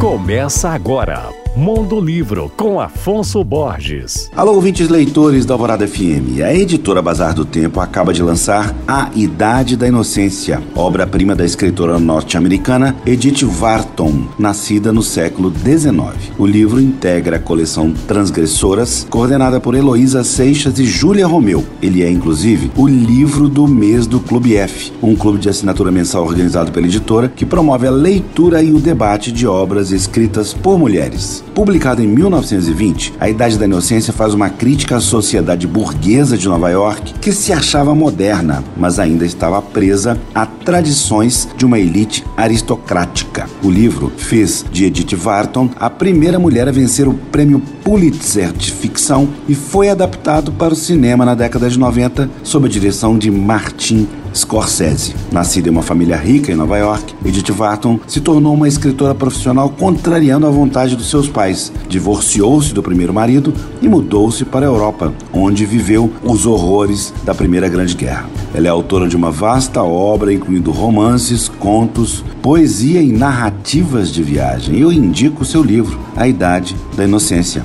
Começa agora. Mundo Livro, com Afonso Borges. Alô, ouvintes leitores da Alvorada FM. A editora Bazar do Tempo acaba de lançar A Idade da Inocência, obra-prima da escritora norte-americana Edith Wharton, nascida no século XIX. O livro integra a coleção Transgressoras, coordenada por Heloísa Seixas e Júlia Romeu. Ele é, inclusive, o livro do mês do Clube F, um clube de assinatura mensal organizado pela editora que promove a leitura e o debate de obras escritas por mulheres. Publicado em 1920, A Idade da Inocência faz uma crítica à sociedade burguesa de Nova York que se achava moderna, mas ainda estava presa a tradições de uma elite aristocrática. O livro fez de Edith Wharton a primeira mulher a vencer o prêmio Pulitzer de ficção e foi adaptado para o cinema na década de 90 sob a direção de Martin Scorsese. Nascida em uma família rica em Nova York, Edith Wharton se tornou uma escritora profissional contrariando a vontade dos seus pais. Divorciou-se do primeiro marido e mudou-se para a Europa, onde viveu os horrores da Primeira Grande Guerra. Ela é autora de uma vasta obra, incluindo romances, contos, poesia e narrativas de viagem. Eu indico o seu livro, A Idade da Inocência.